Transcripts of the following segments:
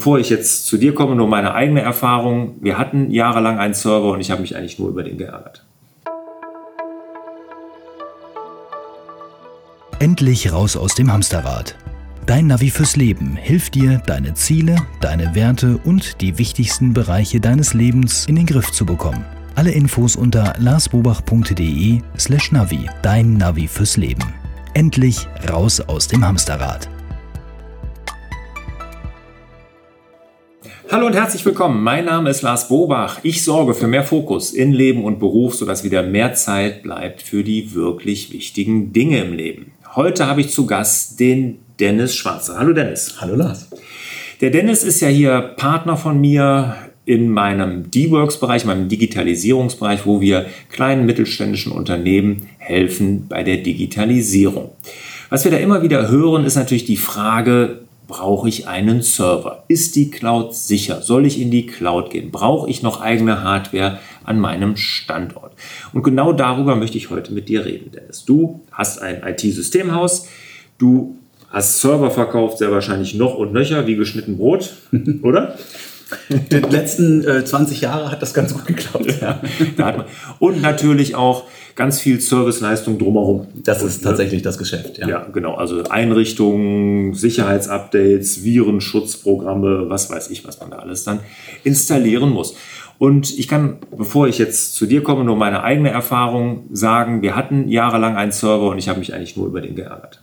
bevor ich jetzt zu dir komme, nur meine eigene Erfahrung. Wir hatten jahrelang einen Server und ich habe mich eigentlich nur über den geärgert. Endlich raus aus dem Hamsterrad. Dein Navi fürs Leben hilft dir, deine Ziele, deine Werte und die wichtigsten Bereiche deines Lebens in den Griff zu bekommen. Alle Infos unter larsbobach.de slash Navi. Dein Navi fürs Leben. Endlich raus aus dem Hamsterrad. Hallo und herzlich willkommen. Mein Name ist Lars Bobach. Ich sorge für mehr Fokus in Leben und Beruf, sodass wieder mehr Zeit bleibt für die wirklich wichtigen Dinge im Leben. Heute habe ich zu Gast den Dennis Schwarzer. Hallo Dennis. Hallo Lars. Der Dennis ist ja hier Partner von mir in meinem D-Works-Bereich, meinem Digitalisierungsbereich, wo wir kleinen mittelständischen Unternehmen helfen bei der Digitalisierung. Was wir da immer wieder hören, ist natürlich die Frage, brauche ich einen Server? Ist die Cloud sicher? Soll ich in die Cloud gehen? Brauche ich noch eigene Hardware an meinem Standort? Und genau darüber möchte ich heute mit dir reden, Dennis. Du hast ein IT-Systemhaus, du hast Server verkauft, sehr wahrscheinlich noch und nöcher wie geschnitten Brot, oder? Die letzten äh, 20 Jahre hat das ganz gut geklappt. Ja. und natürlich auch ganz viel Serviceleistung drumherum. Das ist tatsächlich das Geschäft, ja. Ja, genau. Also Einrichtungen, Sicherheitsupdates, Virenschutzprogramme, was weiß ich, was man da alles dann installieren muss. Und ich kann, bevor ich jetzt zu dir komme, nur meine eigene Erfahrung sagen. Wir hatten jahrelang einen Server und ich habe mich eigentlich nur über den geärgert.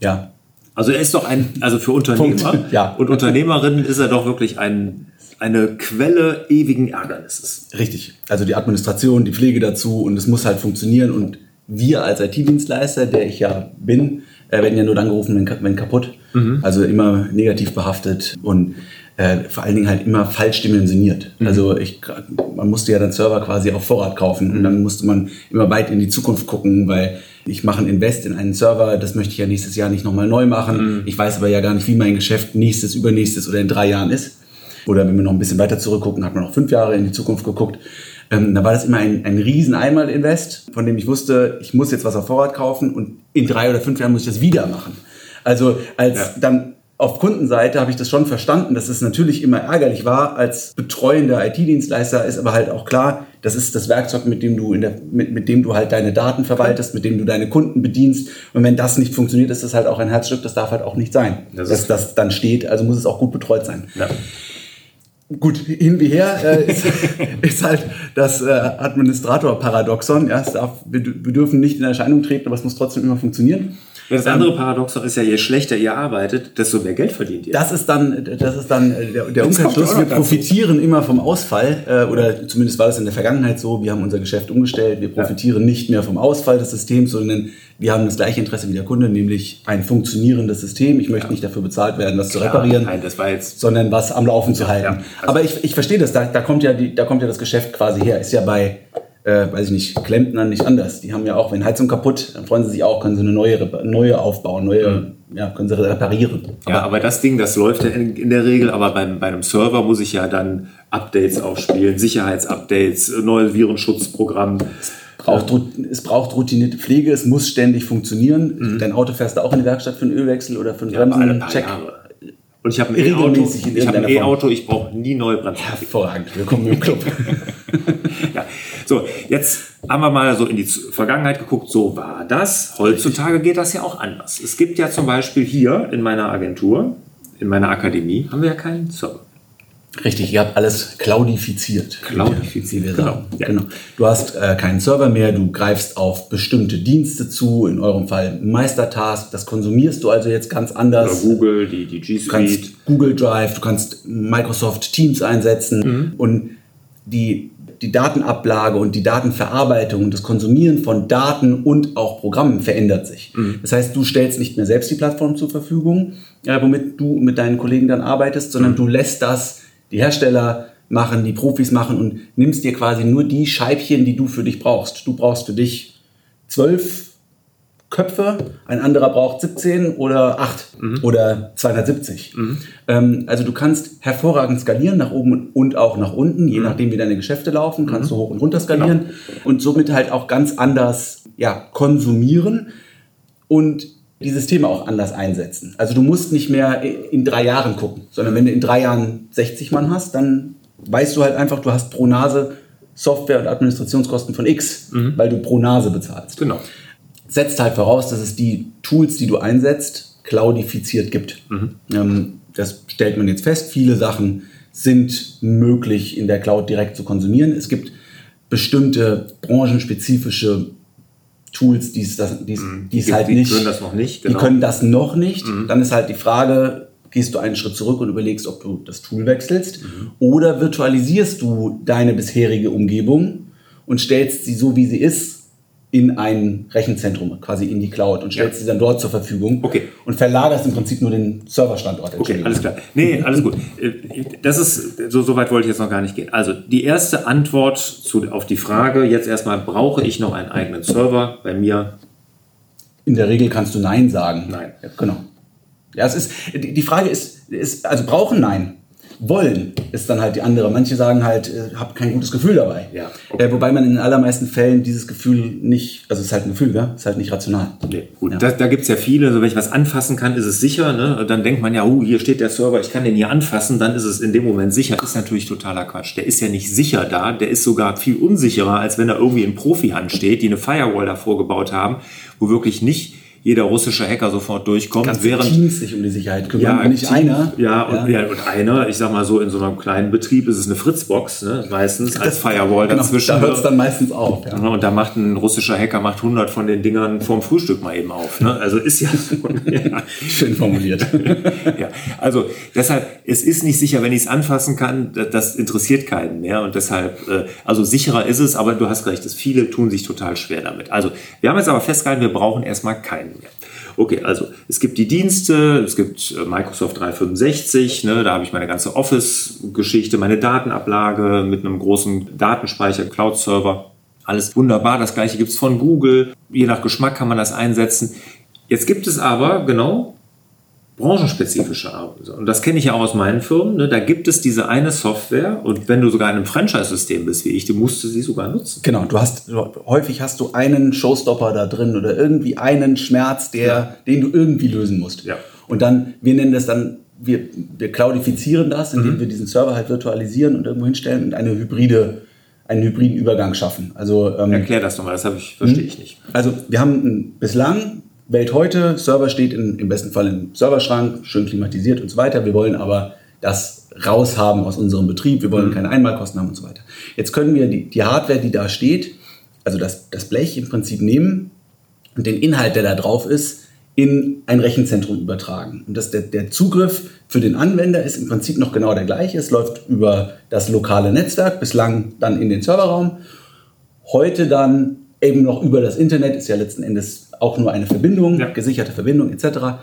Ja. Also er ist doch ein, also für Unternehmer ja. und Unternehmerinnen ist er doch wirklich ein eine Quelle ewigen Ärgernisses. Richtig. Also die Administration, die Pflege dazu und es muss halt funktionieren und wir als IT-Dienstleister, der ich ja bin, äh, werden ja nur dann gerufen, wenn, kaputt. Mhm. Also immer negativ behaftet und äh, vor allen Dingen halt immer falsch dimensioniert. Mhm. Also ich, man musste ja dann Server quasi auf Vorrat kaufen mhm. und dann musste man immer weit in die Zukunft gucken, weil ich mache ein Invest in einen Server, das möchte ich ja nächstes Jahr nicht nochmal neu machen. Mhm. Ich weiß aber ja gar nicht, wie mein Geschäft nächstes, übernächstes oder in drei Jahren ist. Oder wenn wir noch ein bisschen weiter zurückgucken, hat man noch fünf Jahre in die Zukunft geguckt. Ähm, da war das immer ein, ein riesen Einmal-Invest, von dem ich wusste, ich muss jetzt was auf Vorrat kaufen und in drei oder fünf Jahren muss ich das wieder machen. Also als ja. dann auf Kundenseite habe ich das schon verstanden, dass es natürlich immer ärgerlich war als betreuender IT-Dienstleister, ist aber halt auch klar, das ist das Werkzeug, mit dem du in der, mit, mit dem du halt deine Daten verwaltest, mit dem du deine Kunden bedienst. Und wenn das nicht funktioniert, ist das halt auch ein Herzstück, das darf halt auch nicht sein. Das dass das dann steht, also muss es auch gut betreut sein. Ja. Gut, hin wie her äh, ist, ist, halt das äh, Administrator-Paradoxon. Ja, wir, wir dürfen nicht in Erscheinung treten, aber es muss trotzdem immer funktionieren. Das andere Paradoxon ist ja, je schlechter ihr arbeitet, desto mehr Geld verdient ihr. Das ist dann, das ist dann äh, der, der Umkehrschluss. Wir profitieren dazu. immer vom Ausfall, äh, oder zumindest war das in der Vergangenheit so. Wir haben unser Geschäft umgestellt. Wir profitieren ja. nicht mehr vom Ausfall des Systems, sondern wir haben das gleiche Interesse wie der Kunde, nämlich ein funktionierendes System. Ich möchte ja. nicht dafür bezahlt werden, das zu reparieren, nein, das sondern was am Laufen zu halten. Ja, also Aber ich, ich verstehe das. Da, da kommt ja die, da kommt ja das Geschäft quasi her. Ist ja bei äh, weiß ich nicht, Klempner nicht anders. Die haben ja auch, wenn Heizung kaputt, dann freuen sie sich auch, können sie eine neue, neue aufbauen, neue, mhm. ja, können sie reparieren. Aber, ja, aber das Ding, das läuft ja in, in der Regel, aber beim, bei einem Server muss ich ja dann Updates aufspielen, Sicherheitsupdates, neue Virenschutzprogramm. Es braucht, es braucht routinierte Pflege, es muss ständig funktionieren. Mhm. Dein Auto fährst du auch in die Werkstatt für einen Ölwechsel oder für einen ja, Bremsencheck. Und ich habe ein E-Auto, ich, hab ein E-Auto, ich brauche nie neue Bremsen. Hervorragend, willkommen im Club. ja. Jetzt haben wir mal so in die Vergangenheit geguckt, so war das. Heutzutage geht das ja auch anders. Es gibt ja zum Beispiel hier in meiner Agentur, in meiner Akademie, haben wir ja keinen Server. Richtig, ihr habt alles cloudifiziert. Cloudifiziert, genau. Ja. genau. Du hast äh, keinen Server mehr, du greifst auf bestimmte Dienste zu, in eurem Fall Meistertask, das konsumierst du also jetzt ganz anders. Oder Google, die, die G Suite. Du kannst Google Drive, du kannst Microsoft Teams einsetzen mhm. und die, die Datenablage und die Datenverarbeitung und das Konsumieren von Daten und auch Programmen verändert sich. Mhm. Das heißt, du stellst nicht mehr selbst die Plattform zur Verfügung, äh, womit du mit deinen Kollegen dann arbeitest, sondern mhm. du lässt das die Hersteller machen, die Profis machen und nimmst dir quasi nur die Scheibchen, die du für dich brauchst. Du brauchst für dich zwölf Köpfe, ein anderer braucht 17 oder 8 mhm. oder 270. Mhm. Ähm, also du kannst hervorragend skalieren nach oben und auch nach unten, je mhm. nachdem wie deine Geschäfte laufen, kannst mhm. du hoch und runter skalieren genau. und somit halt auch ganz anders ja, konsumieren. Und die Systeme auch anders einsetzen. Also du musst nicht mehr in drei Jahren gucken, sondern wenn du in drei Jahren 60 Mann hast, dann weißt du halt einfach, du hast pro Nase Software- und Administrationskosten von X, mhm. weil du pro Nase bezahlst. Genau. Setzt halt voraus, dass es die Tools, die du einsetzt, cloudifiziert gibt. Mhm. Ähm, das stellt man jetzt fest. Viele Sachen sind möglich in der Cloud direkt zu konsumieren. Es gibt bestimmte branchenspezifische Tools, die es, mhm. halt die nicht. Die können das noch nicht. Genau. Die können das noch nicht. Mhm. Dann ist halt die Frage, gehst du einen Schritt zurück und überlegst, ob du das Tool wechselst mhm. oder virtualisierst du deine bisherige Umgebung und stellst sie so, wie sie ist, in ein Rechenzentrum, quasi in die Cloud und stellst ja. sie dann dort zur Verfügung okay. und verlagerst im Prinzip nur den Serverstandort. Okay, alles klar. Nee, alles gut. Äh, das ist, so, so weit wollte ich jetzt noch gar nicht gehen. Also die erste Antwort zu, auf die Frage, jetzt erstmal, brauche ich noch einen eigenen Server? Bei mir? In der Regel kannst du Nein sagen. Nein. Ja, genau. Ja, es ist, die Frage ist, ist, also brauchen Nein. Wollen ist dann halt die andere. Manche sagen halt, äh, habe kein gutes Gefühl dabei. Ja, okay. äh, wobei man in den allermeisten Fällen dieses Gefühl nicht, also es ist halt ein Gefühl, ja? ist halt nicht rational. Nee, gut. Ja. Da, da gibt es ja viele, also wenn ich was anfassen kann, ist es sicher. Ne? dann denkt man ja, oh, hier steht der Server, ich kann den hier anfassen, dann ist es in dem Moment sicher. Ist natürlich totaler Quatsch. Der ist ja nicht sicher da, der ist sogar viel unsicherer, als wenn da irgendwie in Profi-Hand steht, die eine Firewall davor gebaut haben, wo wirklich nicht jeder russische Hacker sofort durchkommt. Ganze während Teams sich um die Sicherheit kümmern, ja, nicht einer. Ja, und, ja. und einer, ich sag mal so, in so einem kleinen Betrieb ist es eine Fritzbox, ne, meistens als Firewall genau, dazwischen. Da hört es dann meistens auf. Ja. Und da macht ein russischer Hacker macht 100 von den Dingern vorm Frühstück mal eben auf. Ne? Also ist ja, ja. schön formuliert. ja, also deshalb, es ist nicht sicher, wenn ich es anfassen kann, das interessiert keinen mehr und deshalb, äh, also sicherer ist es, aber du hast recht, dass viele tun sich total schwer damit. Also wir haben jetzt aber festgehalten, wir brauchen erstmal keinen kennen. Okay, also es gibt die Dienste, es gibt äh, Microsoft 365, ne, da habe ich meine ganze Office-Geschichte, meine Datenablage mit einem großen Datenspeicher, Cloud-Server. Alles wunderbar. Das gleiche gibt es von Google. Je nach Geschmack kann man das einsetzen. Jetzt gibt es aber, genau, branchenspezifische Arbeit. Und das kenne ich ja auch aus meinen Firmen. Ne? Da gibt es diese eine Software und wenn du sogar in einem Franchise-System bist wie ich, du musst sie sogar nutzen. Genau, du hast häufig hast du einen Showstopper da drin oder irgendwie einen Schmerz, der, ja. den du irgendwie lösen musst. Ja. Und dann, wir nennen das dann, wir, wir cloudifizieren das, indem mhm. wir diesen Server halt virtualisieren und irgendwo hinstellen und eine hybride einen hybriden Übergang schaffen. Also ähm, erklär das nochmal, das ich, verstehe ich nicht. Also wir haben bislang Welt heute, Server steht in, im besten Fall im Serverschrank, schön klimatisiert und so weiter. Wir wollen aber das raushaben aus unserem Betrieb. Wir wollen mhm. keine Einmalkosten haben und so weiter. Jetzt können wir die, die Hardware, die da steht, also das, das Blech im Prinzip nehmen und den Inhalt, der da drauf ist, in ein Rechenzentrum übertragen. Und das, der, der Zugriff für den Anwender ist im Prinzip noch genau der gleiche. Es läuft über das lokale Netzwerk, bislang dann in den Serverraum. Heute dann eben noch über das Internet, ist ja letzten Endes auch nur eine Verbindung, ja. gesicherte Verbindung etc.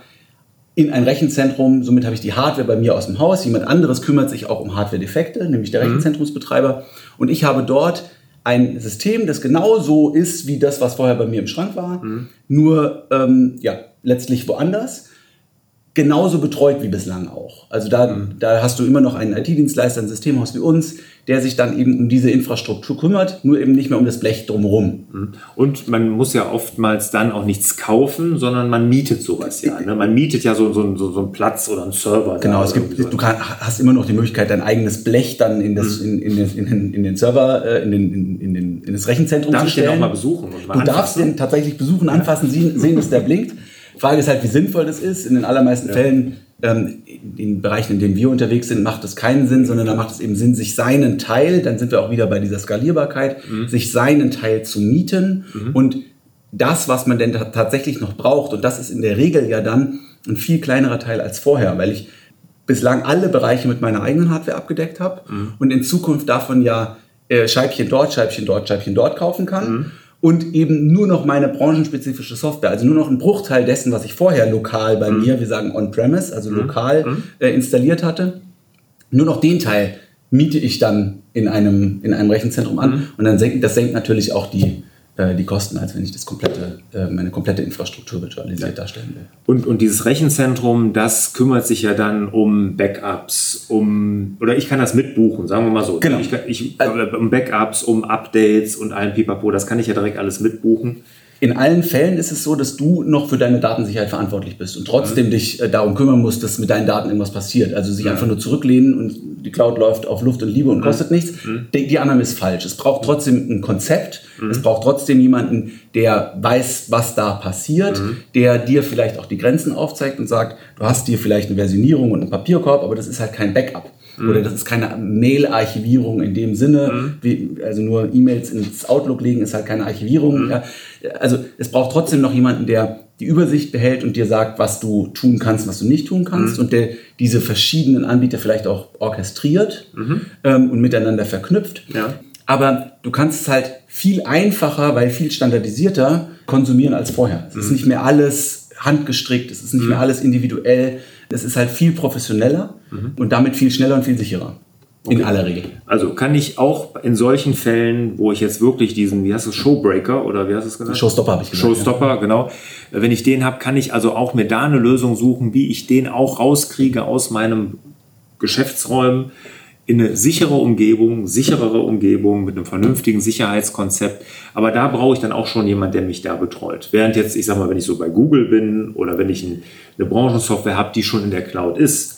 in ein Rechenzentrum. Somit habe ich die Hardware bei mir aus dem Haus. Jemand anderes kümmert sich auch um Hardware-Defekte, nämlich der mhm. Rechenzentrumsbetreiber. Und ich habe dort ein System, das genauso ist wie das, was vorher bei mir im Schrank war, mhm. nur ähm, ja, letztlich woanders genauso betreut wie bislang auch. Also da, mhm. da hast du immer noch einen IT-Dienstleister, ein Systemhaus wie uns, der sich dann eben um diese Infrastruktur kümmert, nur eben nicht mehr um das Blech drumherum. Mhm. Und man muss ja oftmals dann auch nichts kaufen, sondern man mietet sowas ja. Ne? Man mietet ja so, so, so, so einen Platz oder einen Server. Genau, es gibt, du kann, hast immer noch die Möglichkeit, dein eigenes Blech dann in, das, mhm. in, in, den, in, den, in den Server, äh, in, den, in, in, den, in das Rechenzentrum Darf zu stellen. Darf ich den auch mal besuchen? Mal du anfassen? darfst den tatsächlich besuchen, anfassen, sehen, sehen dass der blinkt. Frage ist halt, wie sinnvoll das ist. In den allermeisten ja. Fällen ähm, in Bereichen, in denen wir unterwegs sind, macht es keinen Sinn, sondern da macht es eben Sinn, sich seinen Teil, dann sind wir auch wieder bei dieser Skalierbarkeit, mhm. sich seinen Teil zu mieten mhm. und das, was man denn tatsächlich noch braucht, und das ist in der Regel ja dann ein viel kleinerer Teil als vorher, weil ich bislang alle Bereiche mit meiner eigenen Hardware abgedeckt habe mhm. und in Zukunft davon ja äh, Scheibchen dort, Scheibchen dort, Scheibchen dort kaufen kann. Und eben nur noch meine branchenspezifische Software, also nur noch ein Bruchteil dessen, was ich vorher lokal bei mhm. mir, wir sagen on-premise, also mhm. lokal mhm. äh, installiert hatte, nur noch den Teil miete ich dann in einem, in einem Rechenzentrum an mhm. und dann senkt, das senkt natürlich auch die, die Kosten, als wenn ich das komplette, äh, meine komplette Infrastruktur virtualisiert ja. darstellen will. Und, und dieses Rechenzentrum, das kümmert sich ja dann um Backups, um, oder ich kann das mitbuchen, sagen wir mal so. Genau. Ich, ich, äh, um Backups, um Updates und allen Pipapo, das kann ich ja direkt alles mitbuchen. In allen Fällen ist es so, dass du noch für deine Datensicherheit verantwortlich bist und trotzdem mhm. dich äh, darum kümmern musst, dass mit deinen Daten irgendwas passiert. Also sich mhm. einfach nur zurücklehnen und die Cloud läuft auf Luft und Liebe und mhm. kostet nichts. Mhm. Die, die Annahme ist falsch. Es braucht trotzdem ein Konzept. Mhm. Es braucht trotzdem jemanden, der weiß, was da passiert, mhm. der dir vielleicht auch die Grenzen aufzeigt und sagt, du hast dir vielleicht eine Versionierung und einen Papierkorb, aber das ist halt kein Backup. Mhm. Oder das ist keine Mail-Archivierung in dem Sinne, mhm. wie, also nur E-Mails ins Outlook legen ist halt keine Archivierung. Mhm. Ja. Also es braucht trotzdem noch jemanden, der die Übersicht behält und dir sagt, was du tun kannst, was du nicht tun kannst mhm. und der diese verschiedenen Anbieter vielleicht auch orchestriert mhm. ähm, und miteinander verknüpft. Ja. Aber du kannst es halt viel einfacher, weil viel standardisierter konsumieren als vorher. Es ist mhm. nicht mehr alles handgestrickt, es ist nicht mehr alles individuell es ist halt viel professioneller mhm. und damit viel schneller und viel sicherer. Okay. In aller Regel. Also kann ich auch in solchen Fällen, wo ich jetzt wirklich diesen, wie heißt es, Showbreaker oder wie hast du es genannt? Showstopper habe ich gesagt. Showstopper, ja. genau. Wenn ich den habe, kann ich also auch mir da eine Lösung suchen, wie ich den auch rauskriege aus meinem Geschäftsräumen in eine sichere Umgebung, sicherere Umgebung mit einem vernünftigen Sicherheitskonzept. Aber da brauche ich dann auch schon jemand, der mich da betreut. Während jetzt, ich sag mal, wenn ich so bei Google bin oder wenn ich eine Branchensoftware habe, die schon in der Cloud ist,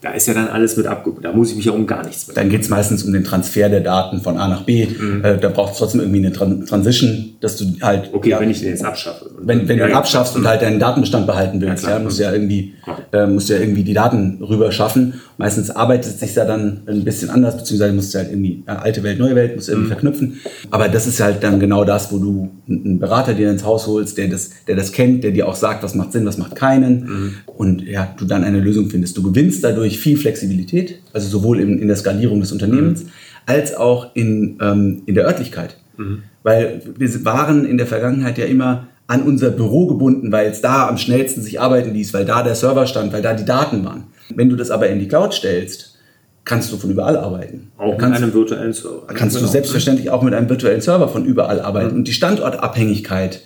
da ist ja dann alles mit abgehoben. Da muss ich mich ja um gar nichts mehr. Dann geht es meistens um den Transfer der Daten von A nach B. Mhm. Äh, da braucht es trotzdem irgendwie eine Tran Transition, dass du halt. Okay, ja, wenn ich den jetzt abschaffe. Wenn, wenn ja, du ihn abschaffst und halt deinen Datenbestand behalten willst, ja, musst du ja irgendwie, äh, musst ja irgendwie die Daten rüber schaffen. Meistens arbeitet es sich ja dann ein bisschen anders, beziehungsweise musst du halt irgendwie äh, alte Welt, neue Welt, musst du irgendwie mhm. verknüpfen. Aber das ist halt dann genau das, wo du einen Berater dir ins Haus holst, der das, der das kennt, der dir auch sagt, was macht Sinn, was macht keinen. Mhm. Und ja, du dann eine Lösung findest. Du gewinnst dadurch viel Flexibilität Flexibilität, also sowohl in, in der Skalierung des Unternehmens, mhm. als auch in, ähm, in der Örtlichkeit. Mhm. Weil wir waren in der Vergangenheit ja immer an unser Büro gebunden, weil es da am schnellsten sich arbeiten ließ, weil da der Server stand, weil da die Daten waren. Wenn du das aber in die Cloud stellst, kannst du von überall arbeiten. Auch kannst, mit einem virtuellen Server. Kannst genau. du selbstverständlich auch mit einem virtuellen Server von überall arbeiten. Mhm. Und die Standortabhängigkeit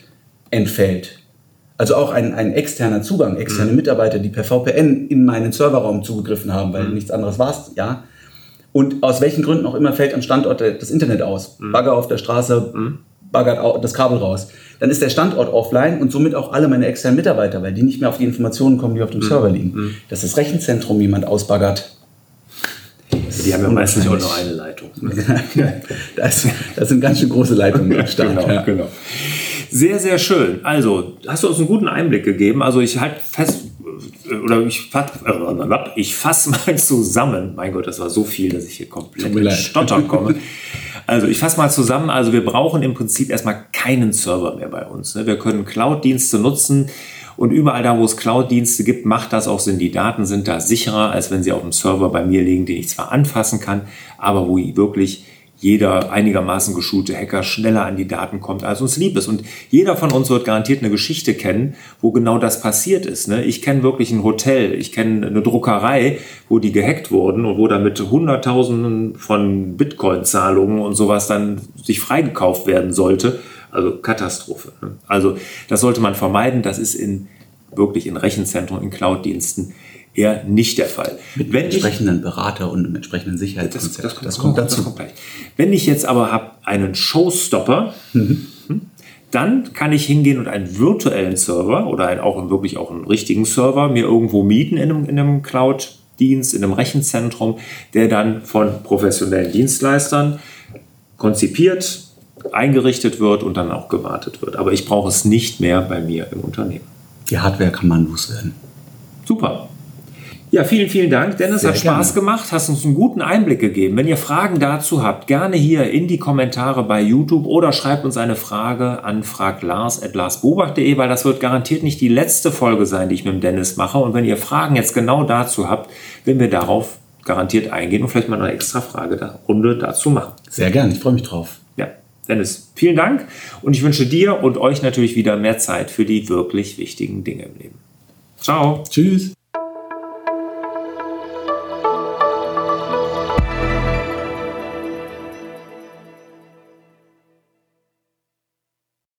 entfällt. Also auch ein, ein externer Zugang, externe mhm. Mitarbeiter, die per VPN in meinen Serverraum zugegriffen haben, weil mhm. nichts anderes war es, ja. Und aus welchen Gründen auch immer fällt am Standort das Internet aus. Mhm. Bagger auf der Straße, mhm. baggert das Kabel raus. Dann ist der Standort offline und somit auch alle meine externen Mitarbeiter, weil die nicht mehr auf die Informationen kommen, die auf dem mhm. Server liegen. Mhm. Dass das Rechenzentrum jemand ausbaggert, die haben ja meistens auch nur eine Leitung. das, das, sind ganz schön große Leitungen am Start. genau, ja. genau. Sehr, sehr schön. Also, hast du uns einen guten Einblick gegeben. Also, ich halte fest, äh, oder ich, äh, ich fasse mal zusammen. Mein Gott, das war so viel, dass ich hier komplett in Stottern komme. Also, ich fasse mal zusammen. Also, wir brauchen im Prinzip erstmal keinen Server mehr bei uns. Ne? Wir können Cloud-Dienste nutzen. Und überall da, wo es Cloud-Dienste gibt, macht das auch Sinn. Die Daten sind da sicherer, als wenn sie auf dem Server bei mir liegen, den ich zwar anfassen kann, aber wo ich wirklich jeder einigermaßen geschulte Hacker schneller an die Daten kommt, als uns lieb ist. Und jeder von uns wird garantiert eine Geschichte kennen, wo genau das passiert ist. Ne? Ich kenne wirklich ein Hotel, ich kenne eine Druckerei, wo die gehackt wurden und wo damit Hunderttausenden von Bitcoin-Zahlungen und sowas dann sich freigekauft werden sollte. Also Katastrophe. Ne? Also das sollte man vermeiden. Das ist in wirklich in Rechenzentren, in Cloud-Diensten eher nicht der Fall. Mit Wenn entsprechenden ich, Berater und einem entsprechenden Sicherheitskonzept. Das, das, kommt, das kommt dazu. Das kommt gleich. Wenn ich jetzt aber habe einen Showstopper, mhm. Hm, dann kann ich hingehen und einen virtuellen Server oder einen, auch wirklich auch einen richtigen Server mir irgendwo mieten in einem, in einem Cloud-Dienst, in einem Rechenzentrum, der dann von professionellen Dienstleistern konzipiert, eingerichtet wird und dann auch gewartet wird. Aber ich brauche es nicht mehr bei mir im Unternehmen. Die Hardware kann man loswerden. Super. Ja, vielen, vielen Dank. Dennis, Sehr hat Spaß gerne. gemacht, hast uns einen guten Einblick gegeben. Wenn ihr Fragen dazu habt, gerne hier in die Kommentare bei YouTube oder schreibt uns eine Frage an fraglars.larsbobach.de, weil das wird garantiert nicht die letzte Folge sein, die ich mit dem Dennis mache. Und wenn ihr Fragen jetzt genau dazu habt, werden wir darauf garantiert eingehen und vielleicht mal eine extra Frage Runde dazu machen. Sehr gerne, ich freue mich drauf. Ja, Dennis, vielen Dank und ich wünsche dir und euch natürlich wieder mehr Zeit für die wirklich wichtigen Dinge im Leben. Ciao. Tschüss.